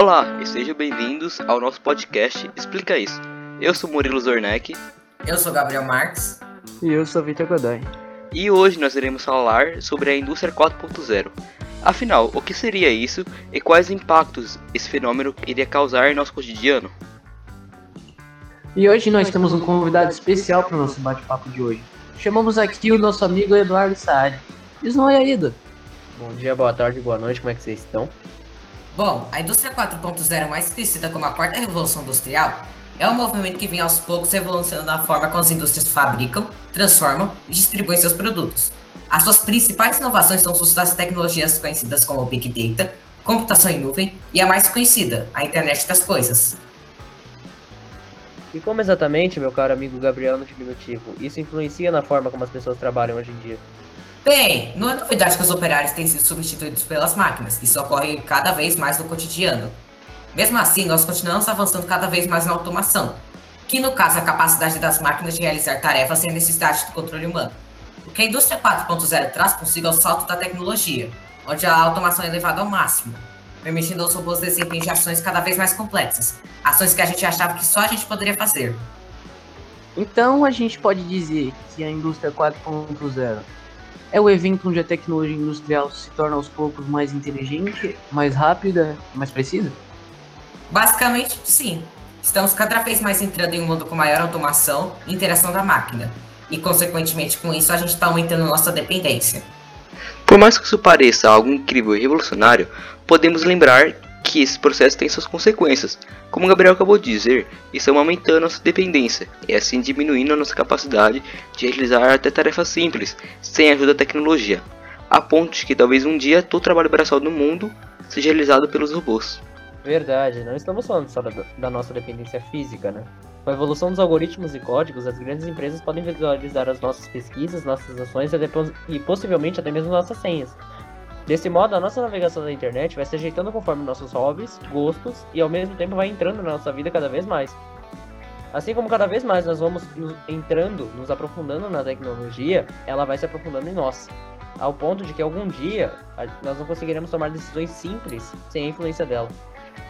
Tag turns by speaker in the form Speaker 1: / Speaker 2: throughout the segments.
Speaker 1: Olá e sejam bem-vindos ao nosso podcast Explica Isso. Eu sou Murilo Zorneck.
Speaker 2: Eu sou Gabriel Marques.
Speaker 3: E eu sou Vitor Godoy.
Speaker 1: E hoje nós iremos falar sobre a indústria 4.0. Afinal, o que seria isso e quais impactos esse fenômeno iria causar em nosso cotidiano?
Speaker 3: E hoje nós temos um convidado especial para o nosso bate-papo de hoje. Chamamos aqui o nosso amigo Eduardo Saad. Diz não é ido.
Speaker 4: Bom dia, boa tarde, boa noite, como é que vocês estão?
Speaker 2: Bom, a indústria 4.0, mais conhecida como a quarta revolução industrial, é um movimento que vem aos poucos revolucionando a forma como as indústrias fabricam, transformam e distribuem seus produtos. As suas principais inovações são das tecnologias conhecidas como Big Data, computação em nuvem e a mais conhecida, a Internet das Coisas.
Speaker 4: E como exatamente, meu caro amigo Gabriel no diminutivo, isso influencia na forma como as pessoas trabalham hoje em dia?
Speaker 2: Bem, não é novidade que os operários têm sido substituídos pelas máquinas. Isso ocorre cada vez mais no cotidiano. Mesmo assim, nós continuamos avançando cada vez mais na automação, que no caso é a capacidade das máquinas de realizar tarefas sem necessidade do controle humano. O que a indústria 4.0 traz consigo é o salto da tecnologia, onde a automação é levada ao máximo, permitindo aos robôs desempenhar ações cada vez mais complexas, ações que a gente achava que só a gente poderia fazer.
Speaker 3: Então a gente pode dizer que a indústria 4.0 é o evento onde a tecnologia industrial se torna aos poucos mais inteligente, mais rápida, mais precisa?
Speaker 2: Basicamente, sim. Estamos cada vez mais entrando em um mundo com maior automação e interação da máquina. E, consequentemente, com isso, a gente está aumentando nossa dependência.
Speaker 1: Por mais que isso pareça algo incrível e revolucionário, podemos lembrar que esse processo tem suas consequências. Como Gabriel acabou de dizer, estamos aumentando nossa dependência e assim diminuindo a nossa capacidade de realizar até tarefas simples, sem a ajuda da tecnologia, a ponto de que talvez um dia todo o trabalho braçal do mundo seja realizado pelos robôs.
Speaker 4: Verdade, não estamos falando só da, da nossa dependência física, né? Com a evolução dos algoritmos e códigos, as grandes empresas podem visualizar as nossas pesquisas, nossas ações e, e possivelmente até mesmo nossas senhas. Desse modo, a nossa navegação na internet vai se ajeitando conforme nossos hobbies, gostos e ao mesmo tempo vai entrando na nossa vida cada vez mais. Assim como cada vez mais nós vamos entrando, nos aprofundando na tecnologia, ela vai se aprofundando em nós. Ao ponto de que algum dia nós não conseguiremos tomar decisões simples sem a influência dela.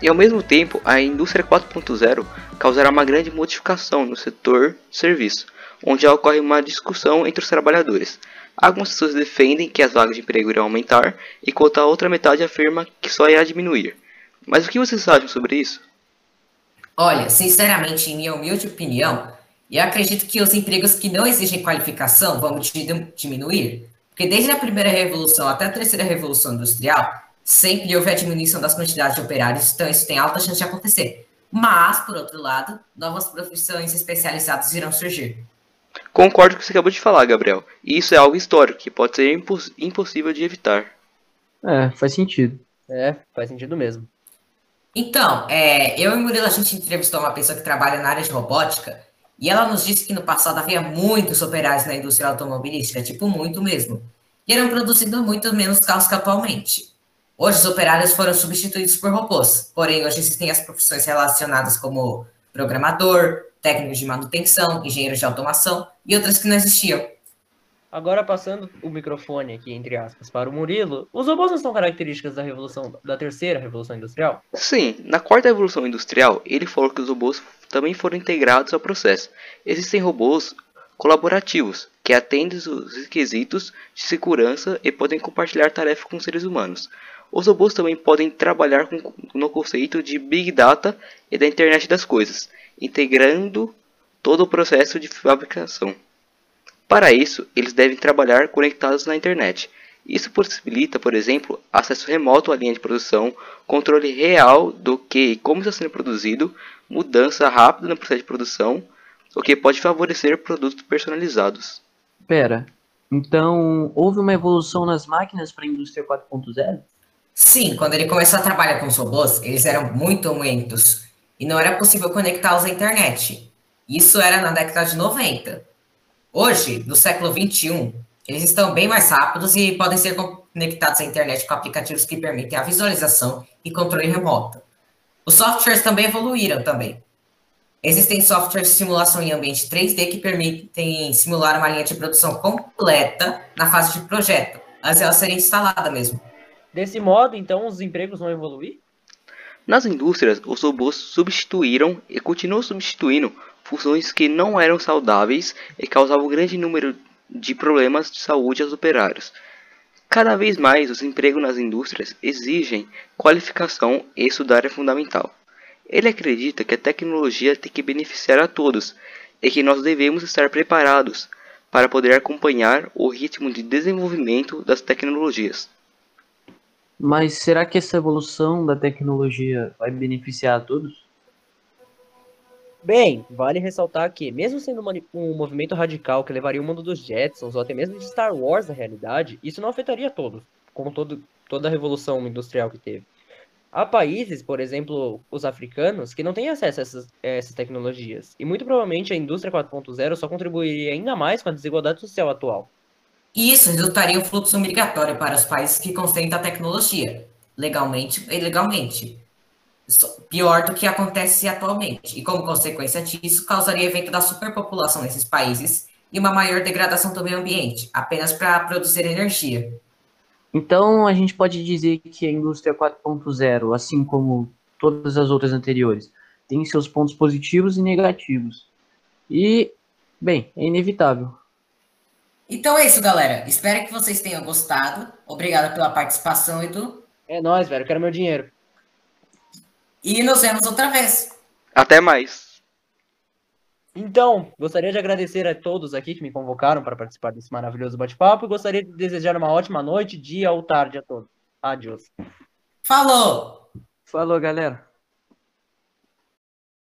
Speaker 1: E ao mesmo tempo, a indústria 4.0 causará uma grande modificação no setor serviço, onde ocorre uma discussão entre os trabalhadores. Algumas pessoas defendem que as vagas de emprego irão aumentar, enquanto a outra metade afirma que só irá diminuir. Mas o que vocês acham sobre isso?
Speaker 2: Olha, sinceramente, em minha humilde opinião, eu acredito que os empregos que não exigem qualificação vão diminuir, porque desde a primeira revolução até a terceira revolução industrial, sempre houve a diminuição das quantidades de operários, então isso tem alta chance de acontecer. Mas, por outro lado, novas profissões especializadas irão surgir.
Speaker 1: Concordo com o que você acabou de falar, Gabriel. E isso é algo histórico que pode ser imposs impossível de evitar.
Speaker 3: É, faz sentido.
Speaker 4: É, faz sentido mesmo.
Speaker 2: Então, é, eu e Murilo, a gente entrevistou uma pessoa que trabalha na área de robótica e ela nos disse que no passado havia muitos operários na indústria automobilística, tipo muito mesmo, e eram produzindo muito menos carros que atualmente. Hoje, os operários foram substituídos por robôs, porém, hoje existem as profissões relacionadas como programador, técnicos de manutenção, engenheiros de automação e outras que não existiam.
Speaker 4: Agora, passando o microfone aqui, entre aspas, para o Murilo, os robôs não são características da revolução da terceira revolução industrial?
Speaker 1: Sim, na quarta revolução industrial, ele falou que os robôs também foram integrados ao processo. Existem robôs colaborativos, que atendem os requisitos de segurança e podem compartilhar tarefas com seres humanos. Os robôs também podem trabalhar com, no conceito de Big Data e da Internet das Coisas, integrando todo o processo de fabricação. Para isso, eles devem trabalhar conectados na internet. Isso possibilita, por exemplo, acesso remoto à linha de produção, controle real do que e como está sendo produzido, mudança rápida no processo de produção, o que pode favorecer produtos personalizados.
Speaker 3: Pera, então houve uma evolução nas máquinas para a indústria 4.0?
Speaker 2: Sim, quando ele começou a trabalhar com os robôs, eles eram muito lentos e não era possível conectá-los à internet. Isso era na década de 90. Hoje, no século 21, eles estão bem mais rápidos e podem ser conectados à internet com aplicativos que permitem a visualização e controle remoto. Os softwares também evoluíram também. Existem softwares de simulação em ambiente 3D que permitem simular uma linha de produção completa na fase de projeto, antes ela ser instalada mesmo.
Speaker 4: Desse modo, então, os empregos vão evoluir?
Speaker 1: Nas indústrias, os robôs substituíram e continuam substituindo funções que não eram saudáveis e causavam grande número de problemas de saúde aos operários. Cada vez mais, os empregos nas indústrias exigem qualificação e estudar é fundamental. Ele acredita que a tecnologia tem que beneficiar a todos e que nós devemos estar preparados para poder acompanhar o ritmo de desenvolvimento das tecnologias.
Speaker 3: Mas será que essa evolução da tecnologia vai beneficiar a todos?
Speaker 4: Bem, vale ressaltar que, mesmo sendo um movimento radical que levaria o mundo dos Jetsons ou até mesmo de Star Wars à realidade, isso não afetaria todos, como todo, toda a revolução industrial que teve. Há países, por exemplo, os africanos, que não têm acesso a essas, a essas tecnologias, e muito provavelmente a indústria 4.0 só contribuiria ainda mais com a desigualdade social atual.
Speaker 2: Isso resultaria em um fluxo migratório para os países que concedem a tecnologia, legalmente e ilegalmente pior do que acontece atualmente. E como consequência disso, causaria evento da superpopulação nesses países e uma maior degradação do meio ambiente, apenas para produzir energia.
Speaker 3: Então, a gente pode dizer que a indústria 4.0, assim como todas as outras anteriores, tem seus pontos positivos e negativos. E, bem, é inevitável.
Speaker 2: Então é isso, galera. Espero que vocês tenham gostado. Obrigado pela participação, Edu.
Speaker 4: É nóis, velho. Quero meu dinheiro.
Speaker 2: E nos vemos outra vez.
Speaker 1: Até mais.
Speaker 4: Então, gostaria de agradecer a todos aqui que me convocaram para participar desse maravilhoso bate-papo e gostaria de desejar uma ótima noite, dia ou tarde a todos. Adiós.
Speaker 2: Falou!
Speaker 3: Falou, galera.